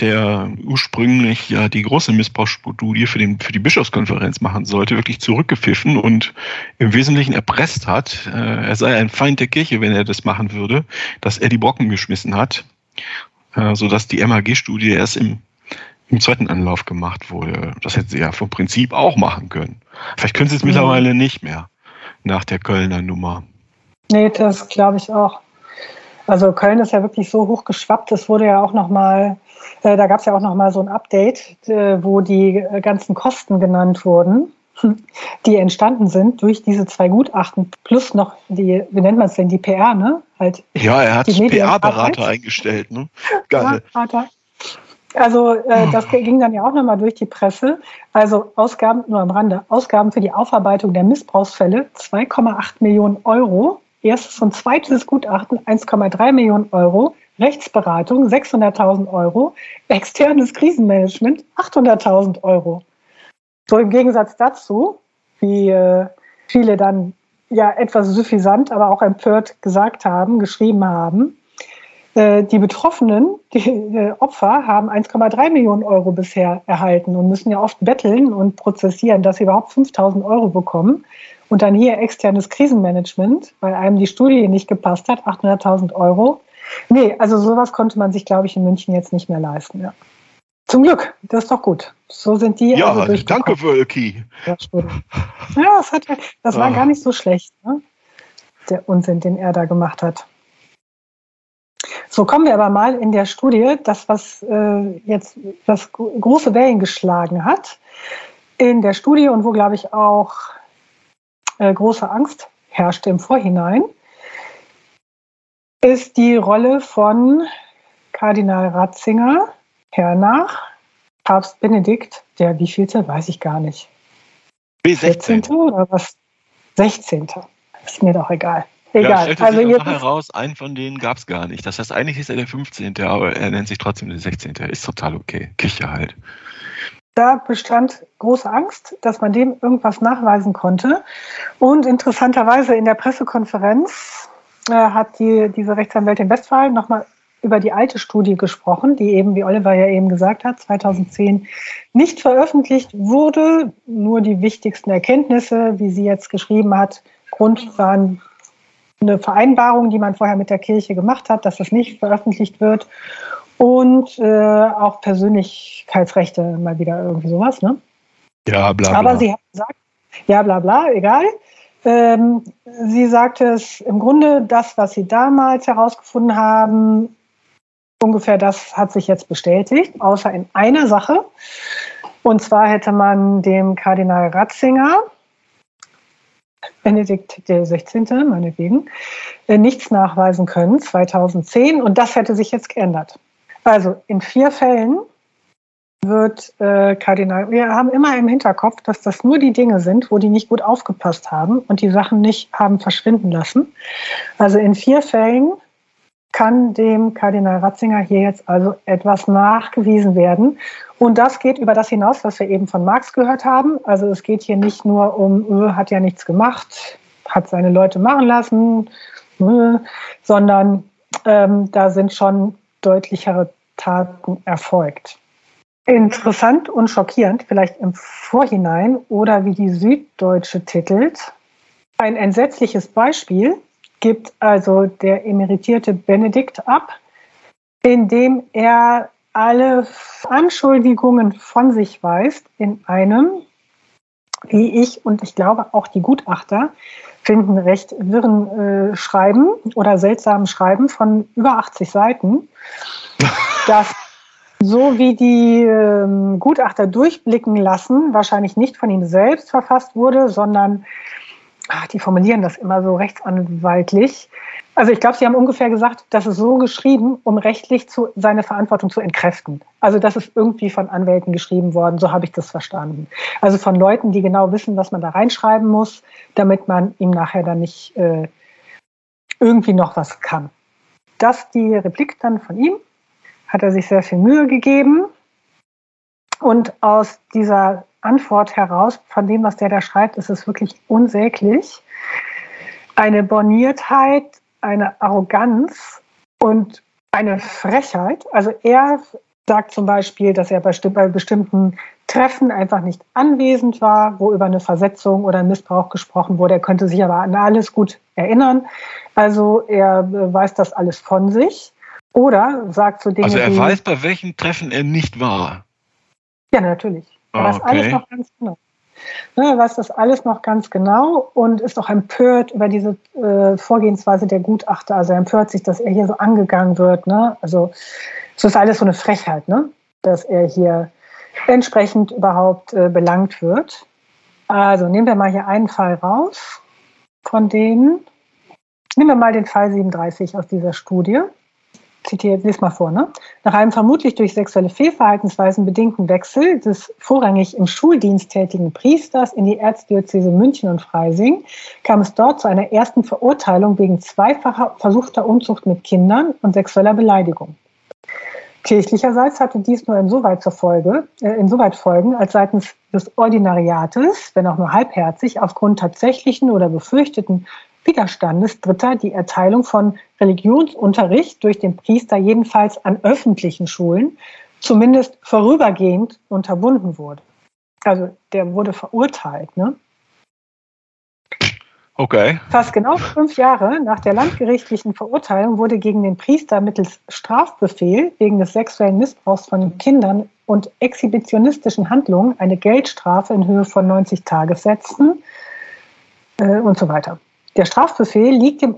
der ursprünglich ja die große Missbrauchsstudie für, den, für die Bischofskonferenz machen sollte, wirklich zurückgepfiffen und im Wesentlichen erpresst hat, äh, er sei ein Feind der Kirche, wenn er das machen würde, dass er die Brocken geschmissen hat, äh, sodass die MAG-Studie erst im, im zweiten Anlauf gemacht wurde. Das hätte sie ja vom Prinzip auch machen können. Vielleicht können sie es mhm. mittlerweile nicht mehr nach der Kölner Nummer. Nee, das glaube ich auch. Also Köln ist ja wirklich so hoch geschwappt. Es wurde ja auch noch mal, äh, da gab es ja auch noch mal so ein Update, äh, wo die äh, ganzen Kosten genannt wurden, die entstanden sind durch diese zwei Gutachten plus noch die, wie nennt man es denn, die PR, ne? Halt ja, er hat PR-Berater eingestellt, ne? Geil. Also äh, das ging dann ja auch nochmal durch die Presse. Also Ausgaben, nur am Rande, Ausgaben für die Aufarbeitung der Missbrauchsfälle 2,8 Millionen Euro erstes und zweites Gutachten 1,3 Millionen Euro, Rechtsberatung 600.000 Euro, externes Krisenmanagement 800.000 Euro. So im Gegensatz dazu, wie äh, viele dann ja etwas suffisant, aber auch empört gesagt haben, geschrieben haben, äh, die Betroffenen, die äh, Opfer, haben 1,3 Millionen Euro bisher erhalten und müssen ja oft betteln und prozessieren, dass sie überhaupt 5000 Euro bekommen. Und dann hier externes Krisenmanagement, weil einem die Studie nicht gepasst hat, 800.000 Euro. Nee, also sowas konnte man sich, glaube ich, in München jetzt nicht mehr leisten. Ja. Zum Glück, das ist doch gut. So sind die. Ja, also danke, Wölki. Ja, das, hat, das war ah. gar nicht so schlecht, ne? der Unsinn, den er da gemacht hat. So kommen wir aber mal in der Studie, das, was äh, jetzt das große Wellen geschlagen hat, in der Studie und wo, glaube ich, auch äh, große Angst herrschte im Vorhinein, ist die Rolle von Kardinal Ratzinger hernach Papst Benedikt, der wievielte, weiß ich gar nicht. B16. oder was? 16. Ist mir doch egal. Egal. Ja, also jetzt heraus, einen von denen gab es gar nicht. Das heißt, eigentlich ist er der 15., aber er nennt sich trotzdem der 16. Ist total okay. Kirche halt da bestand große Angst, dass man dem irgendwas nachweisen konnte. Und interessanterweise in der Pressekonferenz äh, hat die, diese Rechtsanwältin Westphal nochmal über die alte Studie gesprochen, die eben, wie Oliver ja eben gesagt hat, 2010 nicht veröffentlicht wurde. Nur die wichtigsten Erkenntnisse, wie sie jetzt geschrieben hat, Grund waren eine Vereinbarung, die man vorher mit der Kirche gemacht hat, dass das nicht veröffentlicht wird. Und äh, auch Persönlichkeitsrechte, mal wieder irgendwie sowas. Ne? Ja, bla, bla. Aber sie hat gesagt, ja, bla, bla, egal. Ähm, sie sagte es im Grunde, das, was sie damals herausgefunden haben, ungefähr das hat sich jetzt bestätigt, außer in einer Sache. Und zwar hätte man dem Kardinal Ratzinger, Benedikt 16. meinetwegen, äh, nichts nachweisen können 2010 und das hätte sich jetzt geändert. Also in vier Fällen wird äh, Kardinal, wir haben immer im Hinterkopf, dass das nur die Dinge sind, wo die nicht gut aufgepasst haben und die Sachen nicht haben verschwinden lassen. Also in vier Fällen kann dem Kardinal Ratzinger hier jetzt also etwas nachgewiesen werden. Und das geht über das hinaus, was wir eben von Marx gehört haben. Also es geht hier nicht nur um, öh, hat ja nichts gemacht, hat seine Leute machen lassen, öh, sondern ähm, da sind schon deutlichere Taten erfolgt. Interessant und schockierend, vielleicht im Vorhinein oder wie die Süddeutsche titelt, ein entsetzliches Beispiel gibt also der emeritierte Benedikt ab, indem er alle Anschuldigungen von sich weist in einem, wie ich und ich glaube auch die Gutachter finden, recht wirren äh, Schreiben oder seltsamen Schreiben von über 80 Seiten, das so wie die ähm, Gutachter durchblicken lassen, wahrscheinlich nicht von ihm selbst verfasst wurde, sondern ach, die formulieren das immer so rechtsanwaltlich. Also ich glaube, sie haben ungefähr gesagt, das ist so geschrieben, um rechtlich zu, seine Verantwortung zu entkräften. Also das ist irgendwie von Anwälten geschrieben worden, so habe ich das verstanden. Also von Leuten, die genau wissen, was man da reinschreiben muss, damit man ihm nachher dann nicht äh, irgendwie noch was kann. Das die Replik dann von ihm, hat er sich sehr viel Mühe gegeben. Und aus dieser Antwort heraus, von dem, was der da schreibt, ist es wirklich unsäglich. Eine Borniertheit, eine Arroganz und eine Frechheit. Also er sagt zum Beispiel, dass er bei, bestimmten Treffen einfach nicht anwesend war, wo über eine Versetzung oder Missbrauch gesprochen wurde. Er könnte sich aber an alles gut erinnern. Also er weiß das alles von sich. Oder sagt so Dinge. Also er weiß, bei welchen Treffen er nicht war. Ja, natürlich. Er weiß okay. alles noch ganz genau. Ne, er weiß das alles noch ganz genau und ist auch empört über diese äh, Vorgehensweise der Gutachter. Also er empört sich, dass er hier so angegangen wird. Ne? Also es ist alles so eine Frechheit, ne? dass er hier entsprechend überhaupt äh, belangt wird. Also nehmen wir mal hier einen Fall raus von denen. Nehmen wir mal den Fall 37 aus dieser Studie zitiere, lies mal vor, ne? Nach einem vermutlich durch sexuelle Fehlverhaltensweisen bedingten Wechsel des vorrangig im Schuldienst tätigen Priesters in die Erzdiözese München und Freising kam es dort zu einer ersten Verurteilung wegen zweifacher versuchter Unzucht mit Kindern und sexueller Beleidigung. Kirchlicherseits hatte dies nur insoweit zur Folge, äh, insoweit Folgen, als seitens des Ordinariates, wenn auch nur halbherzig, aufgrund tatsächlichen oder befürchteten Widerstandes Dritter die Erteilung von Religionsunterricht durch den Priester jedenfalls an öffentlichen Schulen zumindest vorübergehend unterbunden wurde. Also der wurde verurteilt. Ne? Okay. Fast genau fünf Jahre nach der landgerichtlichen Verurteilung wurde gegen den Priester mittels Strafbefehl wegen des sexuellen Missbrauchs von Kindern und exhibitionistischen Handlungen eine Geldstrafe in Höhe von 90 Tagessätzen äh, und so weiter. Der Strafbefehl liegt dem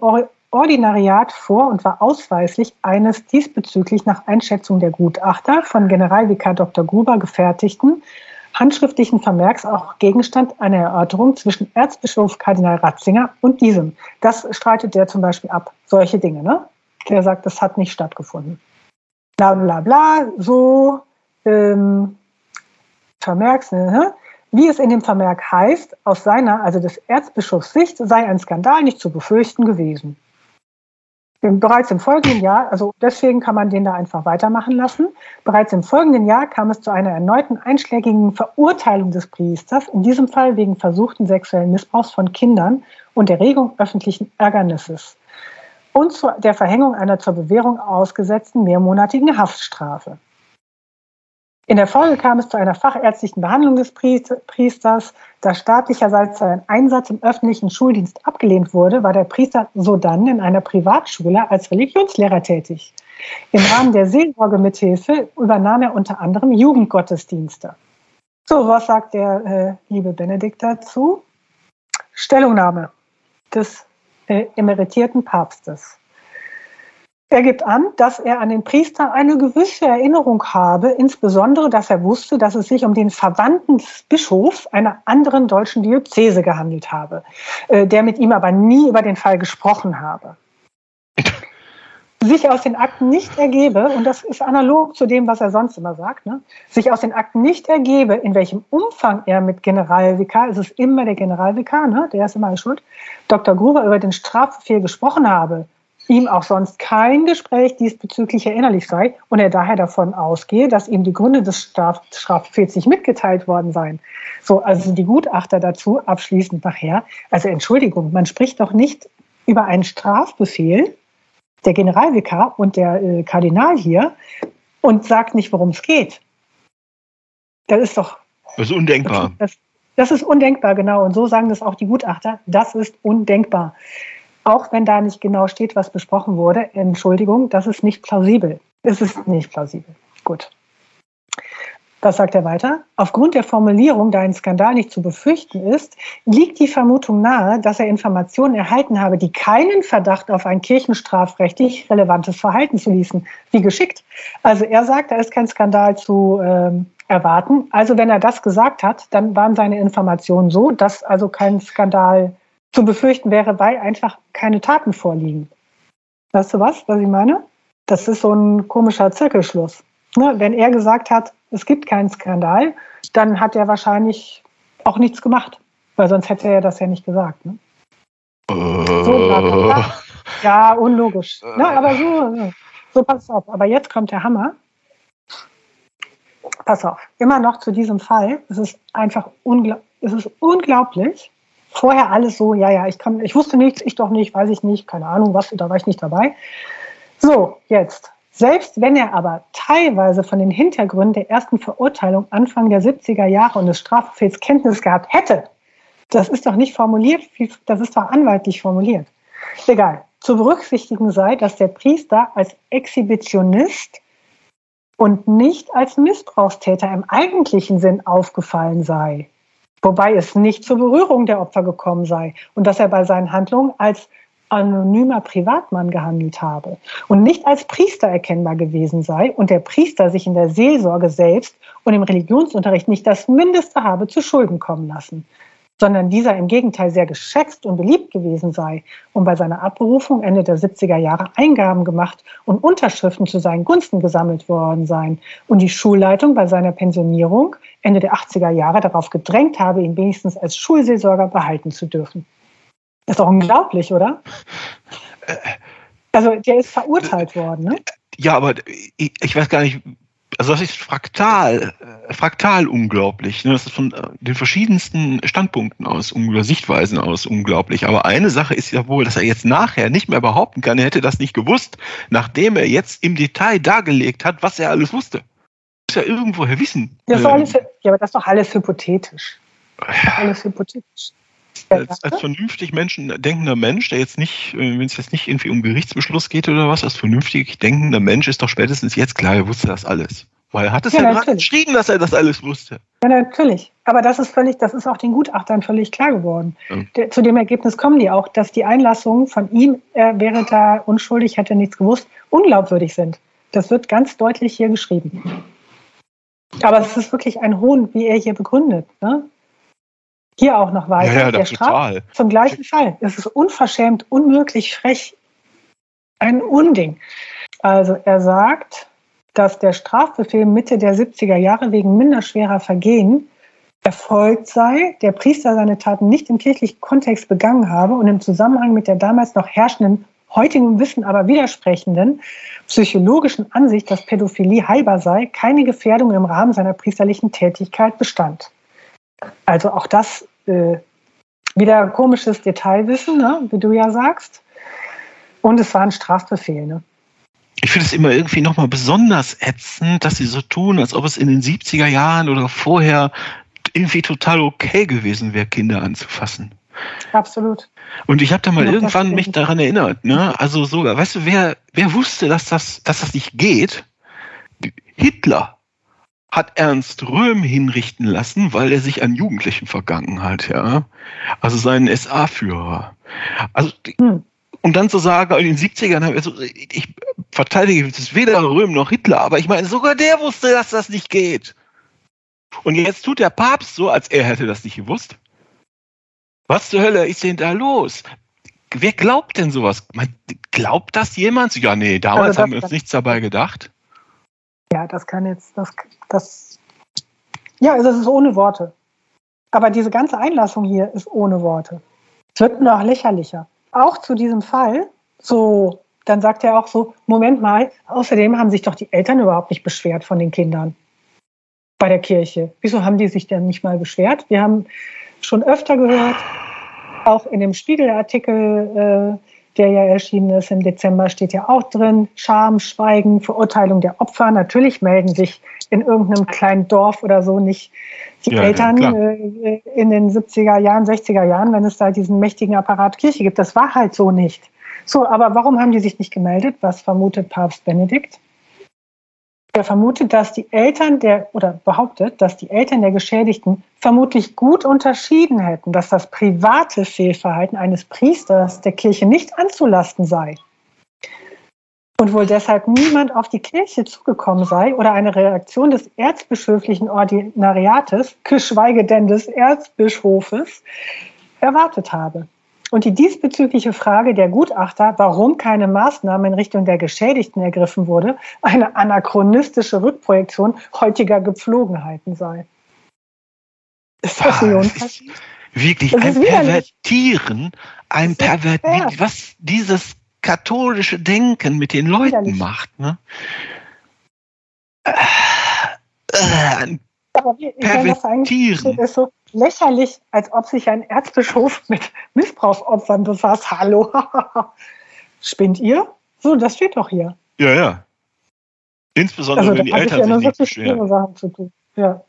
Ordinariat vor und war ausweislich eines diesbezüglich nach Einschätzung der Gutachter von Generalvikar Dr. Gruber gefertigten handschriftlichen Vermerks auch Gegenstand einer Erörterung zwischen Erzbischof Kardinal Ratzinger und diesem. Das streitet der zum Beispiel ab. Solche Dinge, ne? Der sagt, das hat nicht stattgefunden. Bla bla bla, so ähm, Vermerks, ne? Wie es in dem Vermerk heißt, aus seiner, also des Erzbischofs Sicht, sei ein Skandal nicht zu befürchten gewesen. Bereits im folgenden Jahr, also deswegen kann man den da einfach weitermachen lassen, bereits im folgenden Jahr kam es zu einer erneuten einschlägigen Verurteilung des Priesters, in diesem Fall wegen versuchten sexuellen Missbrauchs von Kindern und Erregung öffentlichen Ärgernisses. und zu der Verhängung einer zur Bewährung ausgesetzten mehrmonatigen Haftstrafe. In der Folge kam es zu einer fachärztlichen Behandlung des Priesters. Da staatlicherseits sein Einsatz im öffentlichen Schuldienst abgelehnt wurde, war der Priester sodann in einer Privatschule als Religionslehrer tätig. Im Rahmen der Seelsorgemithilfe übernahm er unter anderem Jugendgottesdienste. So, was sagt der äh, liebe Benedikt dazu? Stellungnahme des äh, emeritierten Papstes. Er gibt an, dass er an den Priester eine gewisse Erinnerung habe, insbesondere, dass er wusste, dass es sich um den Verwandten des einer anderen deutschen Diözese gehandelt habe, äh, der mit ihm aber nie über den Fall gesprochen habe. Sich aus den Akten nicht ergebe, und das ist analog zu dem, was er sonst immer sagt, ne, sich aus den Akten nicht ergebe, in welchem Umfang er mit Generalvikar, es ist immer der Generalvikar, ne, der ist immer schuld, Dr. Gruber über den Strafbefehl gesprochen habe, ihm auch sonst kein Gespräch diesbezüglich erinnerlich sei und er daher davon ausgehe, dass ihm die Gründe des Straf Strafbefehls nicht mitgeteilt worden seien. So, also die Gutachter dazu abschließend nachher. Also Entschuldigung, man spricht doch nicht über einen Strafbefehl, der Generalvikar und der äh, Kardinal hier, und sagt nicht, worum es geht. Das ist doch. Das ist undenkbar. Das, das ist undenkbar, genau. Und so sagen das auch die Gutachter. Das ist undenkbar auch wenn da nicht genau steht, was besprochen wurde, Entschuldigung, das ist nicht plausibel. Es ist nicht plausibel. Gut. Was sagt er weiter? Aufgrund der Formulierung, da ein Skandal nicht zu befürchten ist, liegt die Vermutung nahe, dass er Informationen erhalten habe, die keinen Verdacht auf ein kirchenstrafrechtlich relevantes Verhalten zu ließen. Wie geschickt. Also er sagt, da ist kein Skandal zu ähm, erwarten. Also wenn er das gesagt hat, dann waren seine Informationen so, dass also kein Skandal zu befürchten wäre, weil einfach keine Taten vorliegen. Weißt du was, was ich meine? Das ist so ein komischer Zirkelschluss. Ne? Wenn er gesagt hat, es gibt keinen Skandal, dann hat er wahrscheinlich auch nichts gemacht, weil sonst hätte er das ja nicht gesagt. Ne? Uh. So, bla, bla. Ja, unlogisch. Uh. Ne? Aber so, so pass auf. Aber jetzt kommt der Hammer. Pass auf, immer noch zu diesem Fall. Es ist einfach ungl es ist unglaublich, vorher alles so, ja, ja, ich kann, ich wusste nichts, ich doch nicht, weiß ich nicht, keine Ahnung, was, da war ich nicht dabei. So, jetzt. Selbst wenn er aber teilweise von den Hintergründen der ersten Verurteilung Anfang der 70er Jahre und des Strafbefehls Kenntnis gehabt hätte, das ist doch nicht formuliert, das ist doch anwaltlich formuliert. Egal. Zu berücksichtigen sei, dass der Priester als Exhibitionist und nicht als Missbrauchstäter im eigentlichen Sinn aufgefallen sei wobei es nicht zur Berührung der Opfer gekommen sei und dass er bei seinen Handlungen als anonymer Privatmann gehandelt habe und nicht als Priester erkennbar gewesen sei und der Priester sich in der Seelsorge selbst und im Religionsunterricht nicht das Mindeste habe zu Schulden kommen lassen sondern dieser im Gegenteil sehr geschätzt und beliebt gewesen sei und bei seiner Abberufung Ende der 70er Jahre Eingaben gemacht und Unterschriften zu seinen Gunsten gesammelt worden seien und die Schulleitung bei seiner Pensionierung Ende der 80er Jahre darauf gedrängt habe, ihn wenigstens als Schulseelsorger behalten zu dürfen. Das ist doch unglaublich, oder? Also der ist verurteilt worden, ne? Ja, aber ich weiß gar nicht, also das ist fraktal, äh, fraktal unglaublich. Ne? Das ist von äh, den verschiedensten Standpunkten aus oder Sichtweisen aus unglaublich. Aber eine Sache ist ja wohl, dass er jetzt nachher nicht mehr behaupten kann, er hätte das nicht gewusst, nachdem er jetzt im Detail dargelegt hat, was er alles wusste. Das muss ja irgendwoher wissen. Das ähm, alles, ja, aber das ist doch alles hypothetisch. Alles hypothetisch. Als, als vernünftig Menschen, denkender Mensch, der jetzt nicht, äh, wenn es jetzt nicht irgendwie um Gerichtsbeschluss geht oder was, als vernünftig denkender Mensch ist doch spätestens jetzt klar, er wusste das alles. Weil er hat es ja, ja gerade geschrieben, dass er das alles wusste. Ja, natürlich. Aber das ist völlig, das ist auch den Gutachtern völlig klar geworden. Ja. Zu dem Ergebnis kommen die auch, dass die Einlassungen von ihm, er wäre da unschuldig, hätte nichts gewusst, unglaubwürdig sind. Das wird ganz deutlich hier geschrieben. Aber es ist wirklich ein Hohn, wie er hier begründet. Ne? Hier auch noch weiter. Ja, ja, der total. zum gleichen Fall. Es ist unverschämt, unmöglich, frech. Ein Unding. Also er sagt, dass der Strafbefehl Mitte der 70er Jahre wegen minderschwerer Vergehen erfolgt sei, der Priester seine Taten nicht im kirchlichen Kontext begangen habe und im Zusammenhang mit der damals noch herrschenden, heutigen Wissen aber widersprechenden psychologischen Ansicht, dass Pädophilie heilbar sei, keine Gefährdung im Rahmen seiner priesterlichen Tätigkeit bestand. Also auch das äh, wieder komisches Detailwissen, ne, wie du ja sagst. Und es war ein Strafbefehl. Ne? Ich finde es immer irgendwie nochmal besonders ätzend, dass sie so tun, als ob es in den 70er Jahren oder vorher irgendwie total okay gewesen wäre, Kinder anzufassen. Absolut. Und ich habe da mal ja, irgendwann mich daran erinnert, ne? Also sogar, weißt du, wer, wer wusste, dass das, dass das nicht geht? Hitler hat Ernst Röhm hinrichten lassen, weil er sich an Jugendlichen vergangen hat, ja. Also seinen SA-Führer. Also, hm. und dann zu sagen, in den 70ern, also ich verteidige jetzt weder Röhm noch Hitler, aber ich meine, sogar der wusste, dass das nicht geht. Und jetzt tut der Papst so, als er hätte das nicht gewusst. Was zur Hölle ist denn da los? Wer glaubt denn sowas? Glaubt das jemand? Ja, nee, damals also haben wir uns nichts dabei gedacht. Ja, das kann jetzt, das, das, ja, also es ist ohne Worte. Aber diese ganze Einlassung hier ist ohne Worte. Es wird noch lächerlicher. Auch zu diesem Fall, so, dann sagt er auch so, Moment mal, außerdem haben sich doch die Eltern überhaupt nicht beschwert von den Kindern bei der Kirche. Wieso haben die sich denn nicht mal beschwert? Wir haben schon öfter gehört, auch in dem Spiegelartikel, äh, der ja erschienen ist im Dezember, steht ja auch drin, Scham, Schweigen, Verurteilung der Opfer. Natürlich melden sich in irgendeinem kleinen Dorf oder so nicht die ja, Eltern ja, äh, in den 70er Jahren, 60er Jahren, wenn es da diesen mächtigen Apparat Kirche gibt. Das war halt so nicht. So, aber warum haben die sich nicht gemeldet? Was vermutet Papst Benedikt? Er vermutet, dass die Eltern der, oder behauptet, dass die Eltern der Geschädigten vermutlich gut unterschieden hätten, dass das private Fehlverhalten eines Priesters der Kirche nicht anzulasten sei. Und wohl deshalb niemand auf die Kirche zugekommen sei oder eine Reaktion des erzbischöflichen Ordinariates, geschweige denn des Erzbischofes, erwartet habe. Und die diesbezügliche Frage der Gutachter, warum keine Maßnahme in Richtung der Geschädigten ergriffen wurde, eine anachronistische Rückprojektion heutiger Gepflogenheiten sei. Ist das nicht unverschämt? Wirklich das ein Pervertieren, ein Pervertieren, was dieses katholische Denken mit den Leuten widerlich. macht. Ne? Äh, äh, ein aber wie, Pervertieren. ist so lächerlich, als ob sich ein Erzbischof mit Missbrauchsopfern befasst. Hallo, spinnt ihr? So, das steht doch hier. Ja, ja. Insbesondere, also, wenn die Eltern ja sich nicht beschweren. Sachen zu tun. Ja.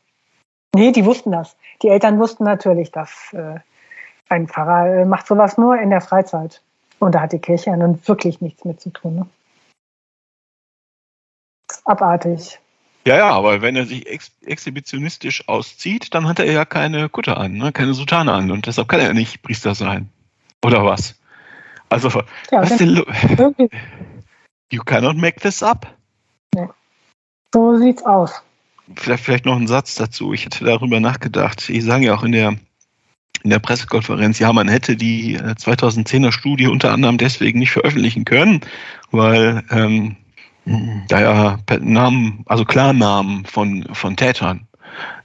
Nee, die wussten das. Die Eltern wussten natürlich, dass äh, ein Pfarrer äh, macht sowas nur in der Freizeit. Und da hat die Kirche ja nun wirklich nichts mit zu tun. Ne? abartig. Ja, ja, aber wenn er sich ex exhibitionistisch auszieht, dann hat er ja keine Kutte an, ne? keine Sutane an und deshalb kann er nicht Priester sein. Oder was? Also, ja, was denn You cannot make this up. Nee. So sieht's aus. Vielleicht, vielleicht noch ein Satz dazu. Ich hätte darüber nachgedacht. Sie sagen ja auch in der, in der Pressekonferenz, ja, man hätte die 2010er äh, Studie unter anderem deswegen nicht veröffentlichen können, weil ähm, da ja Namen, also Klarnamen von, von Tätern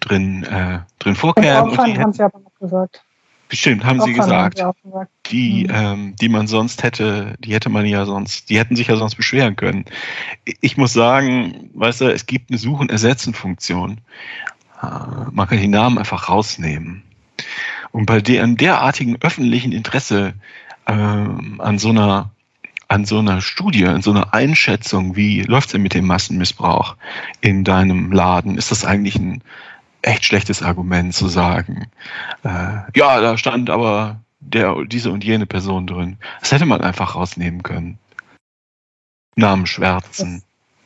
drin, äh, drin vorkämen. Und die haben sie aber noch gesagt. Bestimmt, haben sie gesagt. Haben sie gesagt. Die, mhm. ähm, die man sonst hätte, die hätte man ja sonst, die hätten sich ja sonst beschweren können. Ich muss sagen, weißt du, es gibt eine Such- und Ersetzen-Funktion. Äh, man kann die Namen einfach rausnehmen. Und bei der, derartigen öffentlichen Interesse äh, an so einer an so einer Studie, an so einer Einschätzung, wie läuft es denn mit dem Massenmissbrauch in deinem Laden, ist das eigentlich ein echt schlechtes Argument zu sagen, äh, ja, da stand aber der, diese und jene Person drin. Das hätte man einfach rausnehmen können. Namen schwärzen.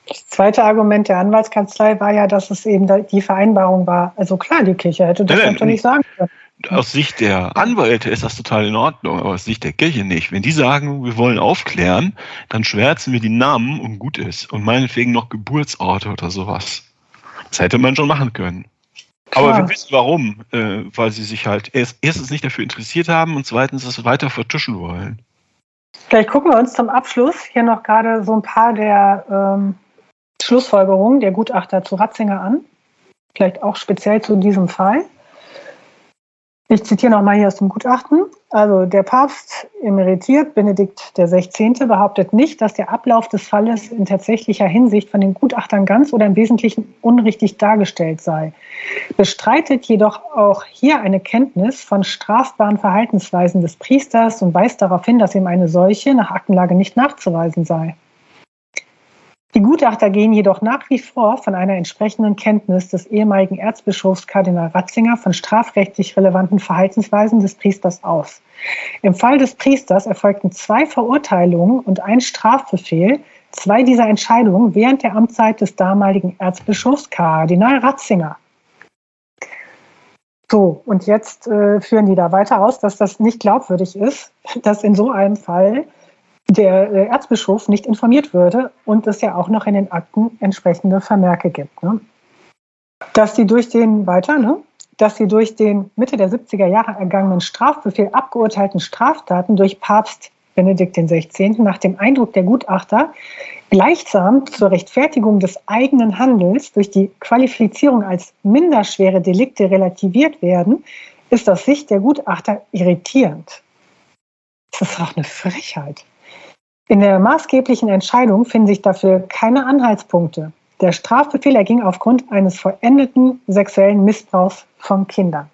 Das zweite Argument der Anwaltskanzlei war ja, dass es eben die Vereinbarung war. Also klar, die Kirche hätte das nein, nicht sagen können aus Sicht der Anwälte ist das total in Ordnung, aber aus Sicht der Kirche nicht. Wenn die sagen, wir wollen aufklären, dann schwärzen wir die Namen und gut ist. Und meinetwegen noch Geburtsorte oder sowas. Das hätte man schon machen können. Klar. Aber wir wissen warum, äh, weil sie sich halt erst, erstens nicht dafür interessiert haben und zweitens es weiter vertuschen wollen. Vielleicht gucken wir uns zum Abschluss hier noch gerade so ein paar der ähm, Schlussfolgerungen der Gutachter zu Ratzinger an. Vielleicht auch speziell zu diesem Fall. Ich zitiere nochmal hier aus dem Gutachten. Also der Papst emeritiert, Benedikt XVI. behauptet nicht, dass der Ablauf des Falles in tatsächlicher Hinsicht von den Gutachtern ganz oder im Wesentlichen unrichtig dargestellt sei, bestreitet jedoch auch hier eine Kenntnis von strafbaren Verhaltensweisen des Priesters und weist darauf hin, dass ihm eine solche nach Aktenlage nicht nachzuweisen sei. Die Gutachter gehen jedoch nach wie vor von einer entsprechenden Kenntnis des ehemaligen Erzbischofs Kardinal Ratzinger von strafrechtlich relevanten Verhaltensweisen des Priesters aus. Im Fall des Priesters erfolgten zwei Verurteilungen und ein Strafbefehl, zwei dieser Entscheidungen während der Amtszeit des damaligen Erzbischofs Kardinal Ratzinger. So, und jetzt äh, führen die da weiter aus, dass das nicht glaubwürdig ist, dass in so einem Fall der äh, Erzbischof nicht informiert würde und es ja auch noch in den Akten entsprechende Vermerke gibt. Ne? Dass sie durch den weiter, ne? dass sie durch den Mitte der 70er Jahre ergangenen Strafbefehl abgeurteilten Straftaten durch Papst Benedikt XVI. nach dem Eindruck der Gutachter gleichsam zur Rechtfertigung des eigenen Handels durch die Qualifizierung als minderschwere Delikte relativiert werden, ist aus Sicht der Gutachter irritierend. Das ist auch eine Frechheit. In der maßgeblichen Entscheidung finden sich dafür keine Anhaltspunkte. Der Strafbefehl erging aufgrund eines vollendeten sexuellen Missbrauchs von Kindern.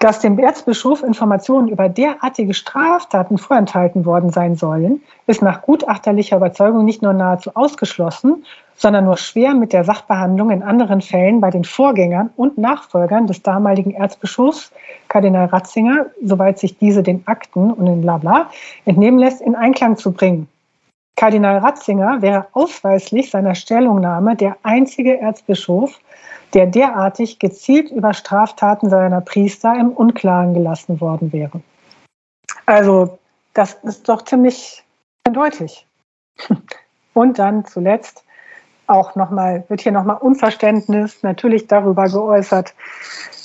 Dass dem Erzbischof Informationen über derartige Straftaten vorenthalten worden sein sollen, ist nach gutachterlicher Überzeugung nicht nur nahezu ausgeschlossen, sondern nur schwer mit der Sachbehandlung in anderen Fällen bei den Vorgängern und Nachfolgern des damaligen Erzbischofs, Kardinal Ratzinger, soweit sich diese den Akten und in Blabla entnehmen lässt, in Einklang zu bringen. Kardinal Ratzinger wäre ausweislich seiner Stellungnahme der einzige Erzbischof, der derartig gezielt über Straftaten seiner Priester im Unklaren gelassen worden wäre. Also das ist doch ziemlich eindeutig. Und dann zuletzt auch nochmal, wird hier nochmal Unverständnis natürlich darüber geäußert,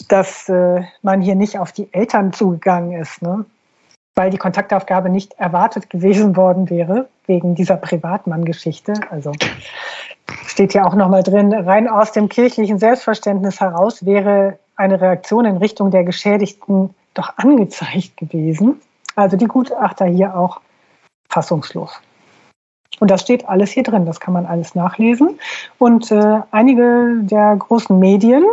dass äh, man hier nicht auf die Eltern zugegangen ist. Ne? Weil die Kontaktaufgabe nicht erwartet gewesen worden wäre, wegen dieser Privatmann-Geschichte. Also steht ja auch nochmal drin, rein aus dem kirchlichen Selbstverständnis heraus wäre eine Reaktion in Richtung der Geschädigten doch angezeigt gewesen. Also die Gutachter hier auch fassungslos. Und das steht alles hier drin, das kann man alles nachlesen. Und äh, einige der großen Medien,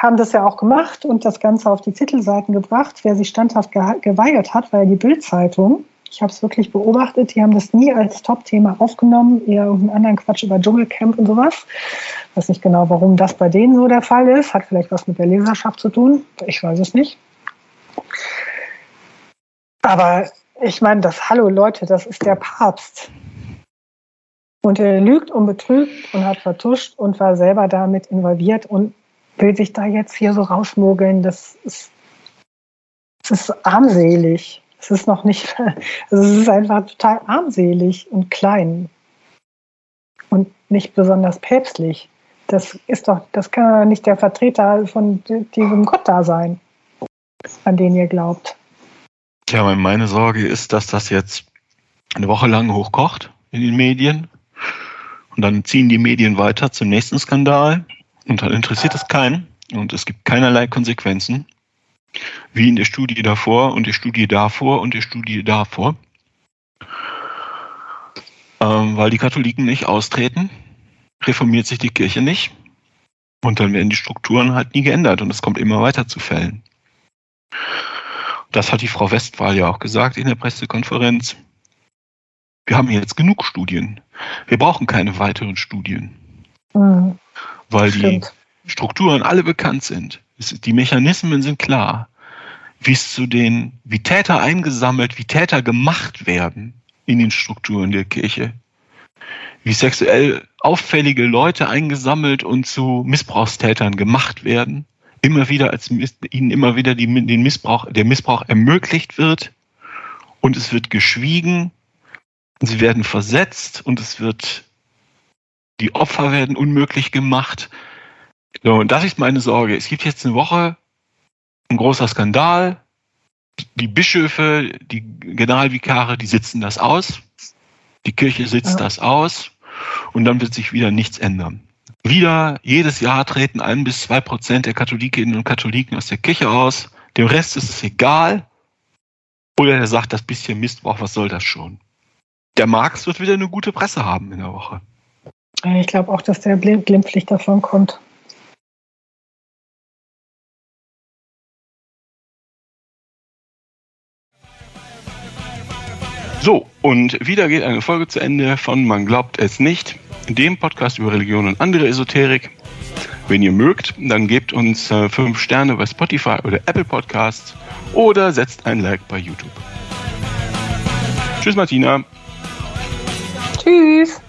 haben das ja auch gemacht und das Ganze auf die Titelseiten gebracht. Wer sich standhaft geweigert hat, war ja die Bildzeitung. Ich habe es wirklich beobachtet. Die haben das nie als Top-Thema aufgenommen, eher irgendeinen anderen Quatsch über Dschungelcamp und sowas. Ich weiß nicht genau, warum das bei denen so der Fall ist. Hat vielleicht was mit der Leserschaft zu tun. Ich weiß es nicht. Aber ich meine, das Hallo Leute, das ist der Papst. Und er lügt und betrügt und hat vertuscht und war selber damit involviert und will sich da jetzt hier so rausmogeln, das ist, das ist armselig. Es ist noch nicht, also es ist einfach total armselig und klein und nicht besonders päpstlich. Das ist doch, das kann nicht der Vertreter von diesem Gott da sein, an den ihr glaubt. Tja, meine Sorge ist, dass das jetzt eine Woche lang hochkocht in den Medien und dann ziehen die Medien weiter zum nächsten Skandal und dann interessiert es keinen und es gibt keinerlei Konsequenzen, wie in der Studie davor und der Studie davor und der Studie davor, ähm, weil die Katholiken nicht austreten, reformiert sich die Kirche nicht und dann werden die Strukturen halt nie geändert und es kommt immer weiter zu Fällen. Das hat die Frau Westphal ja auch gesagt in der Pressekonferenz. Wir haben jetzt genug Studien. Wir brauchen keine weiteren Studien. Mhm weil Stimmt. die Strukturen alle bekannt sind. Die Mechanismen sind klar. Wie es zu den, wie Täter eingesammelt, wie Täter gemacht werden in den Strukturen der Kirche. Wie sexuell auffällige Leute eingesammelt und zu Missbrauchstätern gemacht werden. Immer wieder als ihnen immer wieder die, den Missbrauch, der Missbrauch ermöglicht wird und es wird geschwiegen. Sie werden versetzt und es wird die Opfer werden unmöglich gemacht. So, und das ist meine Sorge. Es gibt jetzt eine Woche ein großer Skandal. Die Bischöfe, die Generalvikare, die sitzen das aus. Die Kirche sitzt ja. das aus. Und dann wird sich wieder nichts ändern. Wieder jedes Jahr treten ein bis zwei Prozent der Katholikinnen und Katholiken aus der Kirche aus. Dem Rest ist es egal. Oder er sagt, das bisschen Mistbrauch, was soll das schon? Der Marx wird wieder eine gute Presse haben in der Woche. Ich glaube auch, dass der glimpflich davon kommt. So, und wieder geht eine Folge zu Ende von Man glaubt es nicht, dem Podcast über Religion und andere Esoterik. Wenn ihr mögt, dann gebt uns äh, fünf Sterne bei Spotify oder Apple Podcasts oder setzt ein Like bei YouTube. Tschüss, Martina. Tschüss.